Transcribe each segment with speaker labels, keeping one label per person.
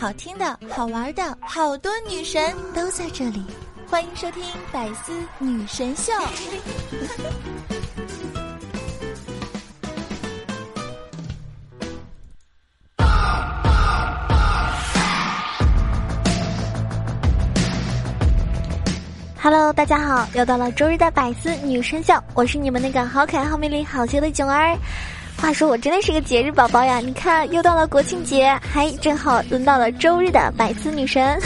Speaker 1: 好听的、好玩的，好多女神都在这里，欢迎收听《百思女神秀》。Hello，大家好，又到了周日的百思女神秀，我是你们那个好可爱、好美丽、好邪的囧儿。话说我真的是个节日宝宝呀！你看，又到了国庆节，还正好轮到了周日的百思女神。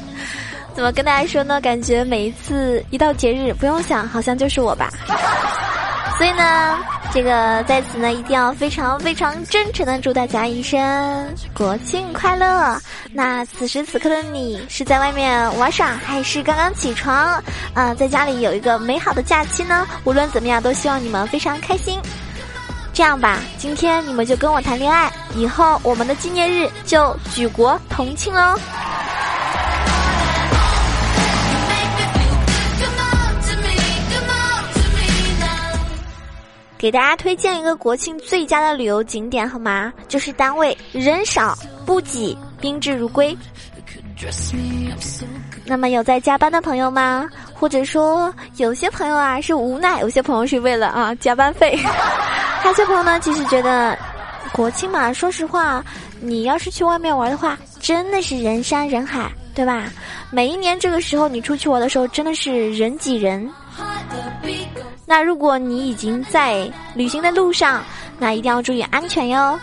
Speaker 1: 怎么跟大家说呢？感觉每一次一到节日，不用想，好像就是我吧。所以呢，这个在此呢，一定要非常非常真诚的祝大家一声国庆快乐。那此时此刻的你，是在外面玩耍，还是刚刚起床？啊，在家里有一个美好的假期呢？无论怎么样，都希望你们非常开心。这样吧，今天你们就跟我谈恋爱，以后我们的纪念日就举国同庆喽。给大家推荐一个国庆最佳的旅游景点好吗？就是单位人少不挤，宾至如归。那么有在加班的朋友吗？或者说有些朋友啊是无奈，有些朋友是为了啊加班费。有些朋友呢，其实觉得国庆嘛，说实话，你要是去外面玩的话，真的是人山人海，对吧？每一年这个时候你出去玩的时候，真的是人挤人。那如果你已经在旅行的路上，那一定要注意安全哟。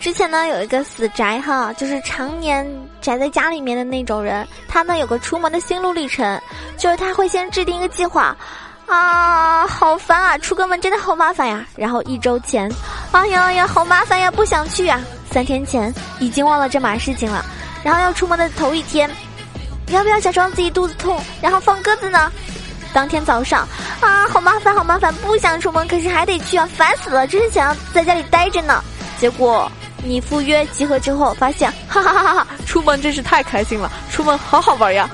Speaker 1: 之前呢，有一个死宅哈，就是常年宅在家里面的那种人。他呢有个出门的心路历程，就是他会先制定一个计划，啊，好烦啊，出个门真的好麻烦呀。然后一周前，哎呀呀，好麻烦呀，不想去呀。三天前已经忘了这码事情了。然后要出门的头一天，要不要假装自己肚子痛，然后放鸽子呢？当天早上，啊，好麻烦，好麻烦，不想出门，可是还得去啊，烦死了，真是想要在家里待着呢。结果。你赴约集合之后，发现，哈哈哈哈！出门真是太开心了，出门好好玩呀。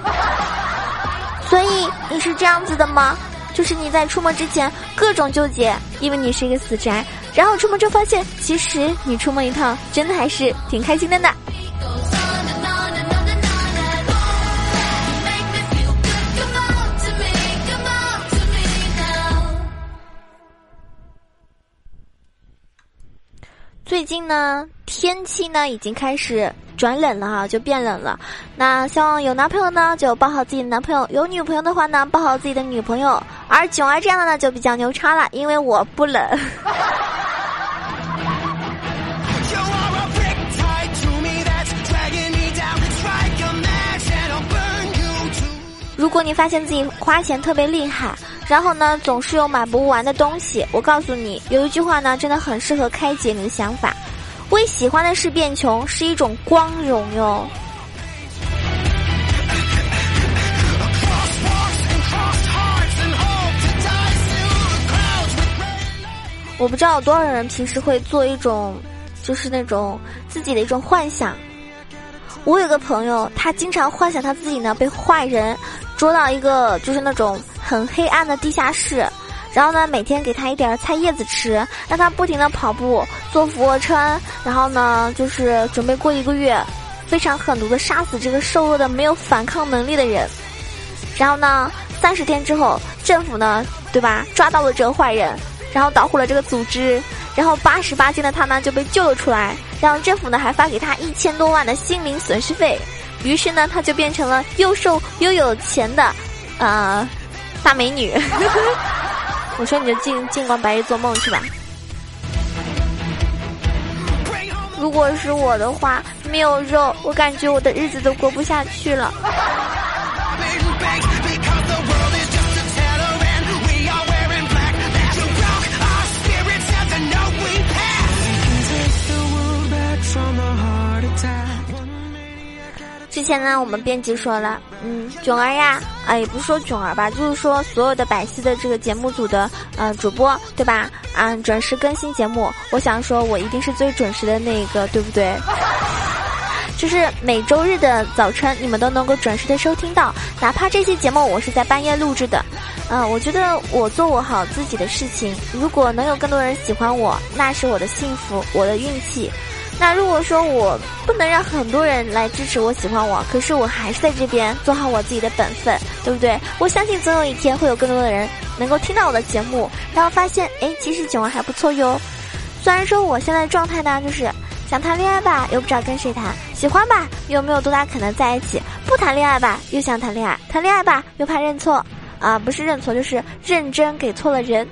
Speaker 1: 所以你是这样子的吗？就是你在出门之前各种纠结，因为你是一个死宅，然后出门就发现，其实你出门一趟真的还是挺开心的呢。最近呢，天气呢已经开始转冷了哈，就变冷了。那希望有男朋友呢就抱好自己的男朋友，有女朋友的话呢抱好自己的女朋友。而囧儿这样的呢就比较牛叉了，因为我不冷。如果你发现自己花钱特别厉害。然后呢，总是有买不完的东西。我告诉你，有一句话呢，真的很适合开解你的想法：为喜欢的事变穷是一种光荣哟。我不知道有多少人平时会做一种，就是那种自己的一种幻想。我有个朋友，他经常幻想他自己呢被坏人捉到一个，就是那种。很黑暗的地下室，然后呢，每天给他一点菜叶子吃，让他不停的跑步、做俯卧撑，然后呢，就是准备过一个月，非常狠毒的杀死这个瘦弱的没有反抗能力的人。然后呢，三十天之后，政府呢，对吧，抓到了这个坏人，然后捣毁了这个组织，然后八十八斤的他呢就被救了出来，然后政府呢还发给他一千多万的心灵损失费，于是呢，他就变成了又瘦又有钱的，呃。大美女，我说你就尽尽管白日做梦去吧。如果是我的话，没有肉，我感觉我的日子都过不下去了。前呢，我们编辑说了，嗯，囧儿呀，啊，也不是说囧儿吧，就是说所有的百思的这个节目组的呃主播，对吧？啊，准时更新节目，我想说，我一定是最准时的那一个，对不对？就是每周日的早晨，你们都能够准时的收听到，哪怕这期节目我是在半夜录制的，嗯，我觉得我做我好自己的事情，如果能有更多人喜欢我，那是我的幸福，我的运气。那如果说我不能让很多人来支持我、喜欢我，可是我还是在这边做好我自己的本分，对不对？我相信总有一天会有更多的人能够听到我的节目，然后发现，哎，其实囧儿还不错哟。虽然说我现在状态呢，就是想谈恋爱吧，又不知道跟谁谈；喜欢吧，又没有多大可能在一起；不谈恋爱吧，又想谈恋爱；谈恋爱吧，又怕认错。啊，不是认错，就是认真给错了人。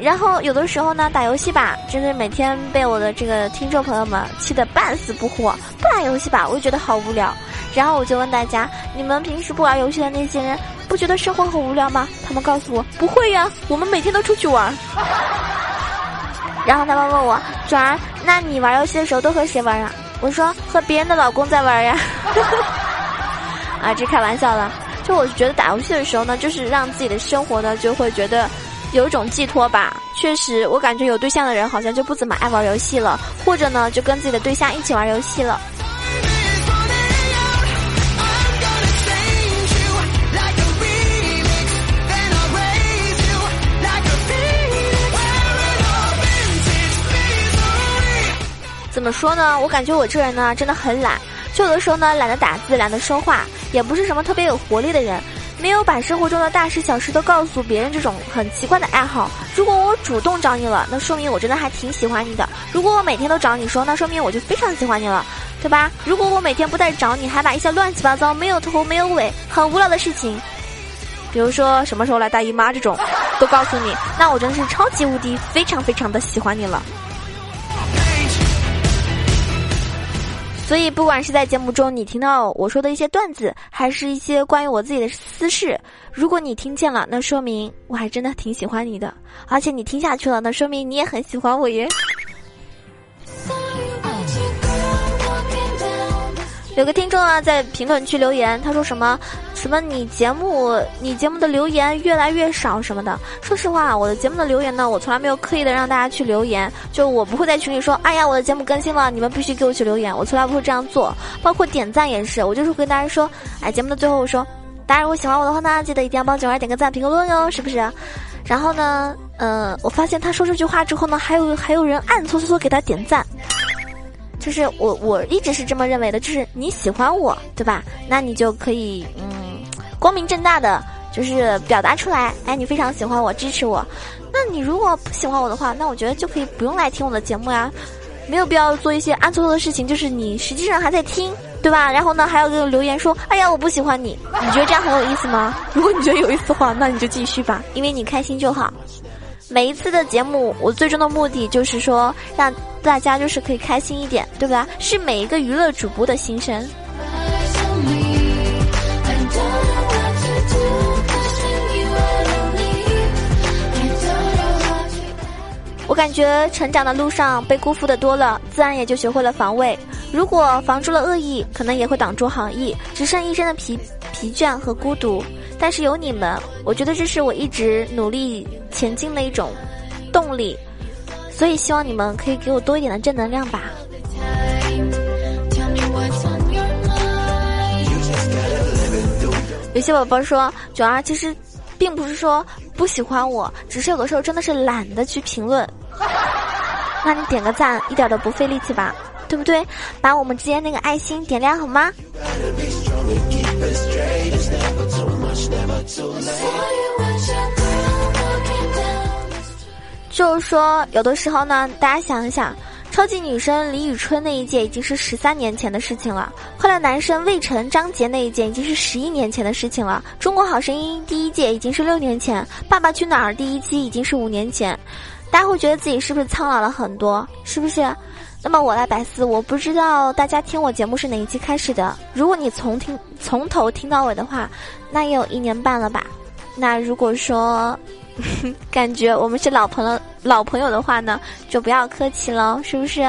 Speaker 1: 然后有的时候呢，打游戏吧，真的每天被我的这个听众朋友们气得半死不活。不打游戏吧，我就觉得好无聊。然后我就问大家，你们平时不玩游戏的那些人，不觉得生活很无聊吗？他们告诉我，不会呀，我们每天都出去玩。然后他们问我，转儿，那你玩游戏的时候都和谁玩啊？我说和别人的老公在玩呀。啊，这开玩笑了。就我觉得打游戏的时候呢，就是让自己的生活呢就会觉得有一种寄托吧。确实，我感觉有对象的人好像就不怎么爱玩游戏了，或者呢就跟自己的对象一起玩游戏了。怎么说呢？我感觉我这人呢真的很懒。就有的时候呢，懒得打字，懒得说话，也不是什么特别有活力的人，没有把生活中的大事小事都告诉别人这种很奇怪的爱好。如果我主动找你了，那说明我真的还挺喜欢你的。如果我每天都找你说，那说明我就非常喜欢你了，对吧？如果我每天不带找你，还把一些乱七八糟、没有头没有尾、很无聊的事情，比如说什么时候来大姨妈这种，都告诉你，那我真的是超级无敌、非常非常的喜欢你了。所以，不管是在节目中你听到我说的一些段子，还是一些关于我自己的私事，如果你听见了，那说明我还真的挺喜欢你的，而且你听下去了，那说明你也很喜欢我耶。有个听众啊，在评论区留言，他说什么？什么？你节目你节目的留言越来越少什么的？说实话，我的节目的留言呢，我从来没有刻意的让大家去留言，就我不会在群里说，哎呀，我的节目更新了，你们必须给我去留言，我从来不会这样做。包括点赞也是，我就是跟大家说，哎，节目的最后我说，大家如果喜欢我的话呢，记得一定要帮九儿点个赞、评个论哟，是不是？然后呢，嗯，我发现他说这句话之后呢，还有还有人暗搓搓搓给他点赞。就是我我一直是这么认为的，就是你喜欢我，对吧？那你就可以嗯，光明正大的就是表达出来，哎，你非常喜欢我，支持我。那你如果不喜欢我的话，那我觉得就可以不用来听我的节目呀，没有必要做一些暗搓搓的事情，就是你实际上还在听，对吧？然后呢，还有个留言说，哎呀，我不喜欢你，你觉得这样很有意思吗？如果你觉得有意思的话，那你就继续吧，因为你开心就好。每一次的节目，我最终的目的就是说，让大家就是可以开心一点，对吧？是每一个娱乐主播的心声。我感觉成长的路上被辜负的多了，自然也就学会了防卫。如果防住了恶意，可能也会挡住好意，只剩一身的疲疲倦和孤独。但是有你们，我觉得这是我一直努力前进的一种动力，所以希望你们可以给我多一点的正能量吧。有些宝宝说九儿其实并不是说不喜欢我，只是有的时候真的是懒得去评论。那你点个赞，一点都不费力气吧，对不对？把我们之间那个爱心点亮好吗？就是说，有的时候呢，大家想一想，超级女生李宇春那一届已经是十三年前的事情了；快乐男生魏晨、张杰那一届已经是十一年前的事情了；中国好声音第一届已经是六年前；爸爸去哪儿第一期已经是五年前。大家会觉得自己是不是苍老了很多？是不是？那么我来百思，我不知道大家听我节目是哪一期开始的。如果你从听从头听到尾的话，那也有一年半了吧？那如果说 感觉我们是老朋友老朋友的话呢，就不要客气了，是不是？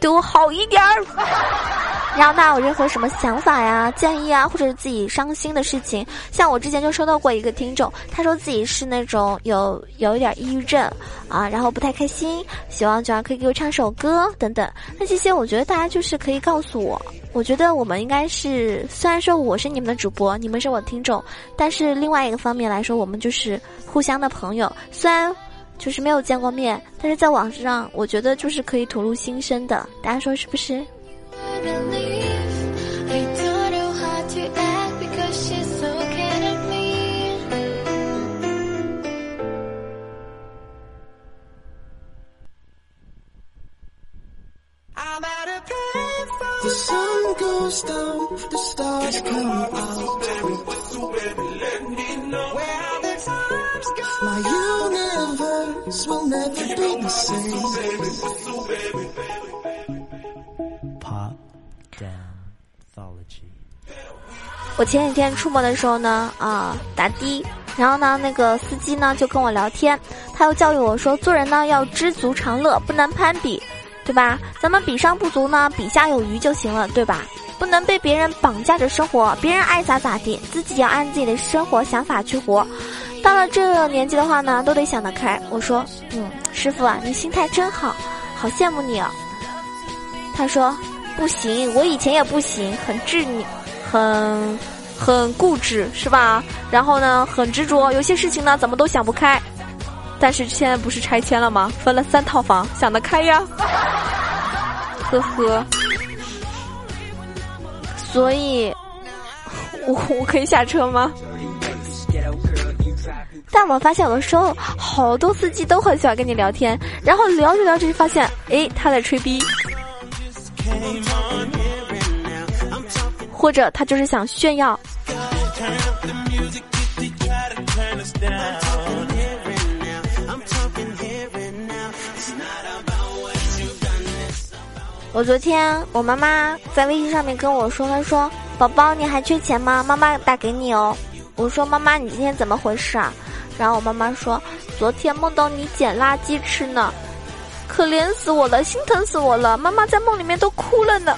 Speaker 1: 对我好一点儿。然后大家有任何什么想法呀、建议啊，或者是自己伤心的事情，像我之前就收到过一个听众，他说自己是那种有有一点抑郁症啊，然后不太开心，希望九儿可以给我唱首歌等等。那这些我觉得大家就是可以告诉我，我觉得我们应该是，虽然说我是你们的主播，你们是我的听众，但是另外一个方面来说，我们就是互相的朋友，虽然。就是没有见过面，但是在网上，我觉得就是可以吐露心声的。大家说是不是？我前几天出门的时候呢，啊打的，然后呢那个司机呢就跟我聊天，他又教育我说，做人呢要知足常乐，不能攀比，对吧？咱们比上不足呢，比下有余就行了，对吧？不能被别人绑架着生活，别人爱咋咋地，自己要按自己的生活想法去活。到了这个年纪的话呢，都得想得开。我说，嗯，师傅啊，你心态真好，好羡慕你啊。他说，不行，我以前也不行，很执拗，很很固执，是吧？然后呢，很执着，有些事情呢，怎么都想不开。但是现在不是拆迁了吗？分了三套房，想得开呀。呵呵。所以，我我可以下车吗？但我发现有的时候，好多司机都很喜欢跟你聊天，然后聊着聊着就发现，哎，他在吹逼，或者他就是想炫耀。我昨天我妈妈在微信上面跟我说，她说：“宝宝，你还缺钱吗？妈妈打给你哦。”我说：“妈妈，你今天怎么回事啊？”然后我妈妈说：“昨天梦到你捡垃圾吃呢，可怜死我了，心疼死我了。妈妈在梦里面都哭了呢。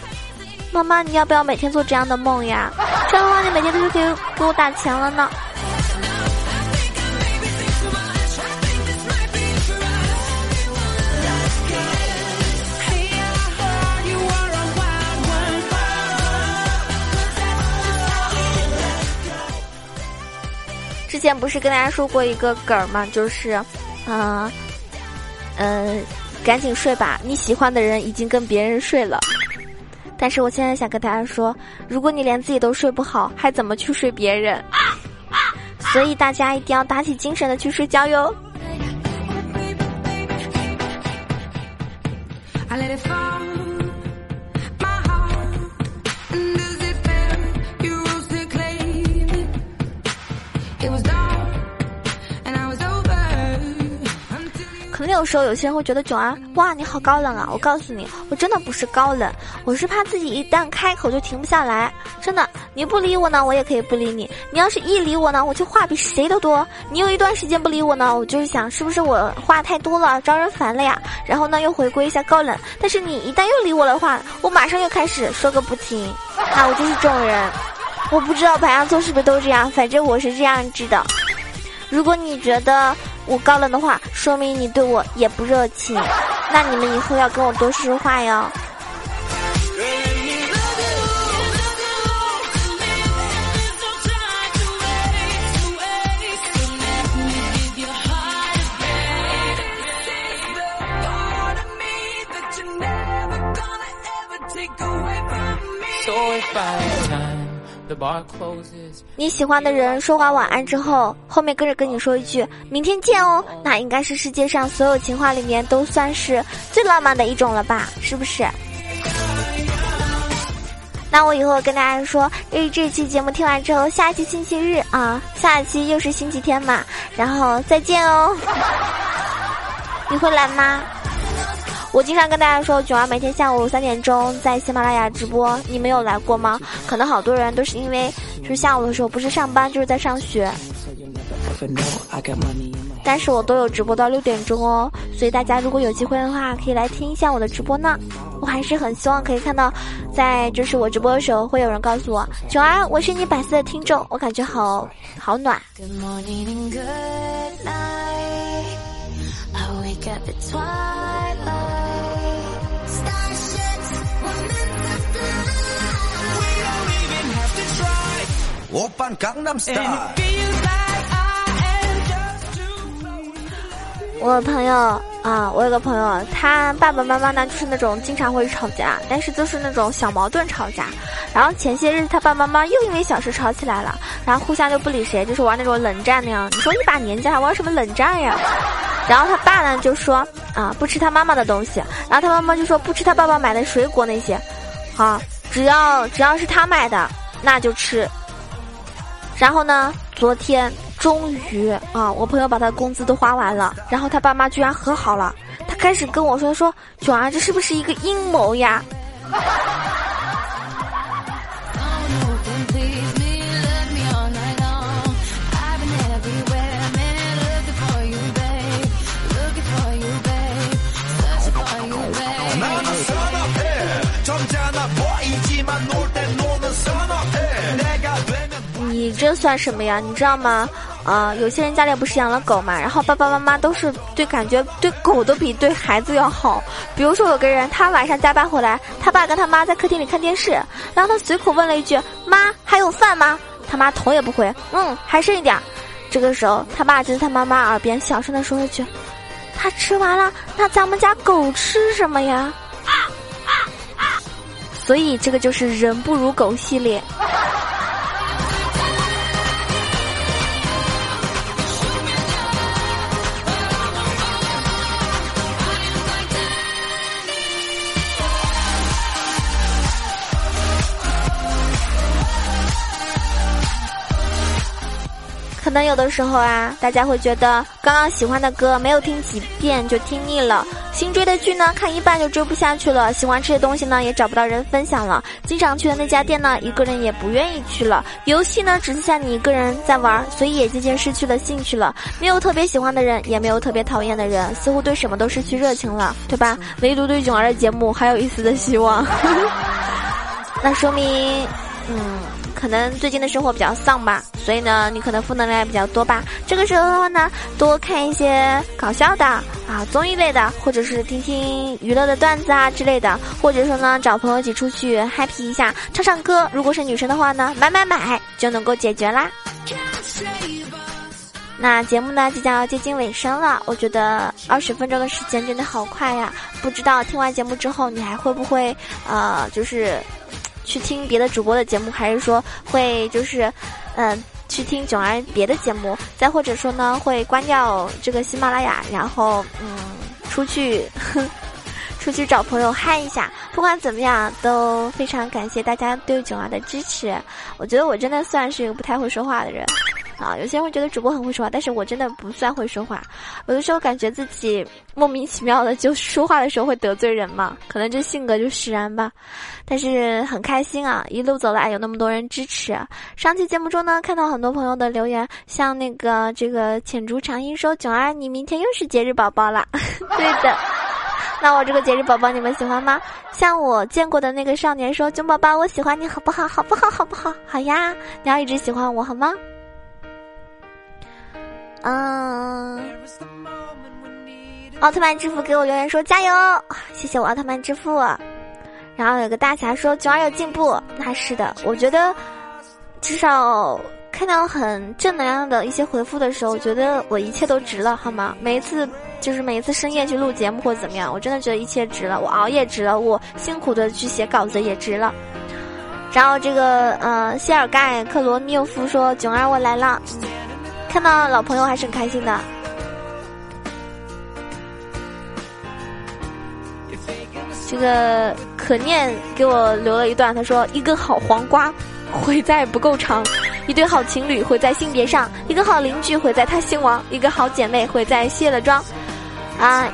Speaker 1: 妈妈，你要不要每天做这样的梦呀？这样的话，你每天都是可以给我打钱了呢。”之前不是跟大家说过一个梗儿吗？就是，嗯，嗯，赶紧睡吧，你喜欢的人已经跟别人睡了。但是我现在想跟大家说，如果你连自己都睡不好，还怎么去睡别人？所以大家一定要打起精神的去睡觉哟。有时候有些人会觉得囧儿，哇，你好高冷啊！我告诉你，我真的不是高冷，我是怕自己一旦开口就停不下来。真的，你不理我呢，我也可以不理你。你要是一理我呢，我就话比谁都多。你有一段时间不理我呢，我就是想是不是我话太多了，招人烦了呀？然后呢，又回归一下高冷。但是你一旦又理我的话，我马上又开始说个不停。啊，我就是这种人。我不知道白羊座是不是都这样，反正我是这样子的。如果你觉得，我高冷的话，说明你对我也不热情。那你们以后要跟我多说说话哟。你喜欢的人说完晚安之后，后面跟着跟你说一句“明天见哦”，那应该是世界上所有情话里面都算是最浪漫的一种了吧？是不是？那我以后跟大家说，因这期节目听完之后，下一期星期日啊，下一期又是星期天嘛，然后再见哦。你会来吗？我经常跟大家说，囧儿每天下午三点钟在喜马拉雅直播，你们有来过吗？可能好多人都是因为就是下午的时候不是上班就是在上学，但是我都有直播到六点钟哦，所以大家如果有机会的话，可以来听一下我的直播呢。我还是很希望可以看到在就是我直播的时候，会有人告诉我，九儿，我是你百思的听众，我感觉好好暖。我朋友啊，我有个朋友，他爸爸妈妈呢就是那种经常会吵架，但是就是那种小矛盾吵架。然后前些日子他爸爸妈妈又因为小事吵起来了，然后互相就不理谁，就是玩那种冷战那样。你说一把年纪还玩什么冷战呀？然后他爸呢就说啊不吃他妈妈的东西，然后他妈妈就说不吃他爸爸买的水果那些，好，只要只要是他买的那就吃。然后呢，昨天。终于啊，我朋友把他工资都花完了，然后他爸妈居然和好了。他开始跟我说说，九儿，这是不是一个阴谋呀？这算什么呀？你知道吗？啊，有些人家里不是养了狗嘛，然后爸爸妈妈都是对感觉对狗都比对孩子要好。比如说有个人，他晚上加班回来，他爸跟他妈在客厅里看电视，然后他随口问了一句：“妈，还有饭吗？”他妈头也不回：“嗯，还剩一点。”这个时候，他爸就在他妈妈耳边小声的说了句：“他吃完了，那咱们家狗吃什么呀？”所以这个就是人不如狗系列。能有的时候啊，大家会觉得刚刚喜欢的歌没有听几遍就听腻了，新追的剧呢看一半就追不下去了，喜欢吃的东西呢也找不到人分享了，经常去的那家店呢一个人也不愿意去了，游戏呢只剩下你一个人在玩，所以也渐渐失去了兴趣了。没有特别喜欢的人，也没有特别讨厌的人，似乎对什么都失去热情了，对吧？唯独对囧儿的节目还有一丝的希望，那说明，嗯。可能最近的生活比较丧吧，所以呢，你可能负能量也比较多吧。这个时候的话呢，多看一些搞笑的啊综艺类的，或者是听听娱乐的段子啊之类的，或者说呢，找朋友一起出去 happy 一下，唱唱歌。如果是女生的话呢，买买买就能够解决啦。那节目呢即将要接近尾声了，我觉得二十分钟的时间真的好快呀！不知道听完节目之后你还会不会呃，就是。去听别的主播的节目，还是说会就是，嗯，去听囧儿别的节目，再或者说呢，会关掉这个喜马拉雅，然后嗯，出去哼，出去找朋友嗨一下。不管怎么样，都非常感谢大家对囧儿的支持。我觉得我真的算是一个不太会说话的人。啊，有些人会觉得主播很会说话，但是我真的不算会说话。有的时候感觉自己莫名其妙的就说话的时候会得罪人嘛，可能这性格就使然吧。但是很开心啊，一路走来有那么多人支持。上期节目中呢，看到很多朋友的留言，像那个这个浅竹长音说：“囧儿，你明天又是节日宝宝了。”对的，那我这个节日宝宝你们喜欢吗？像我见过的那个少年说：“囧宝宝，我喜欢你好不好？好不好？好不好？好呀，你要一直喜欢我好吗？”嗯，奥特曼之父给我留言说加油，谢谢我奥特曼之父。然后有个大侠说九儿有进步，那是的，我觉得至少看到很正能量的一些回复的时候，我觉得我一切都值了，好吗？每一次就是每一次深夜去录节目或怎么样，我真的觉得一切值了，我熬夜值了，我辛苦的去写稿子也值了。然后这个呃谢尔盖克罗缪夫说囧儿我来了。看到老朋友还是很开心的。这个可念给我留了一段，他说：“一根好黄瓜毁在不够长，一对好情侣毁在性别上，一个好邻居毁在他姓王，一个好姐妹毁在卸了妆，啊，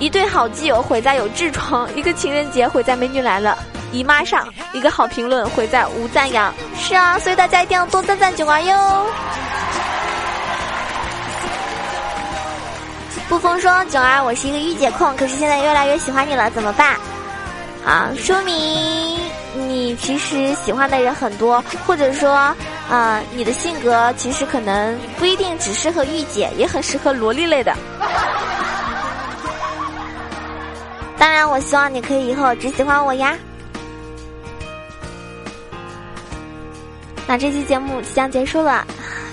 Speaker 1: 一对好基友毁在有痔疮，一个情人节毁在美女来了。”姨妈上一个好评论毁在无赞扬，是啊，所以大家一定要多赞赞囧娃哟。不风说囧儿，我是一个御姐控，可是现在越来越喜欢你了，怎么办？啊，说明你其实喜欢的人很多，或者说，啊，你的性格其实可能不一定只适合御姐，也很适合萝莉类的。当然，我希望你可以以后只喜欢我呀。那这期节目即将结束了。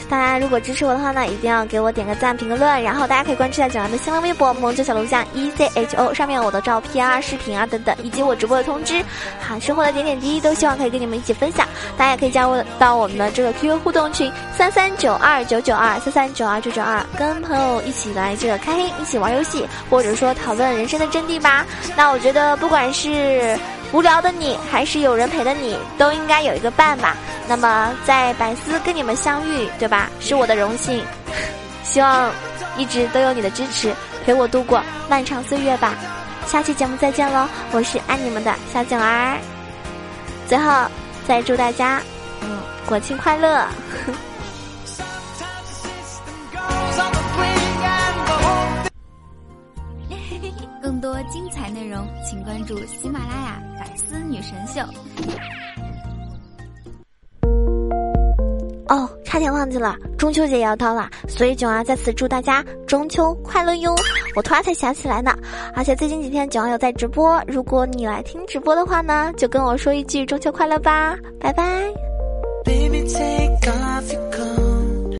Speaker 1: 大家如果支持我的话呢，一定要给我点个赞、评个论，然后大家可以关注一下九阳的新浪微博“萌九小录像 E Z H O”，上面有我的照片啊、视频啊等等，以及我直播的通知。好，生活的点点滴滴都希望可以跟你们一起分享。大家也可以加入到我们的这个 QQ 互动群三三九二九九二三三九二九九二，跟朋友一起来这个开黑，一起玩游戏，或者说讨论人生的真谛吧。那我觉得不管是。无聊的你，还是有人陪的你，都应该有一个伴吧。那么，在百思跟你们相遇，对吧？是我的荣幸。希望一直都有你的支持，陪我度过漫长岁月吧。下期节目再见喽！我是爱你们的小九儿。最后，再祝大家，嗯，国庆快乐。
Speaker 2: 精彩内容，请关注喜马拉雅《百思女神秀》。
Speaker 1: 哦，差点忘记了，中秋节也要到了，所以九儿在此祝大家中秋快乐哟！我突然才想起来呢，而且最近几天九儿有在直播，如果你来听直播的话呢，就跟我说一句中秋快乐吧，拜拜。Baby, take off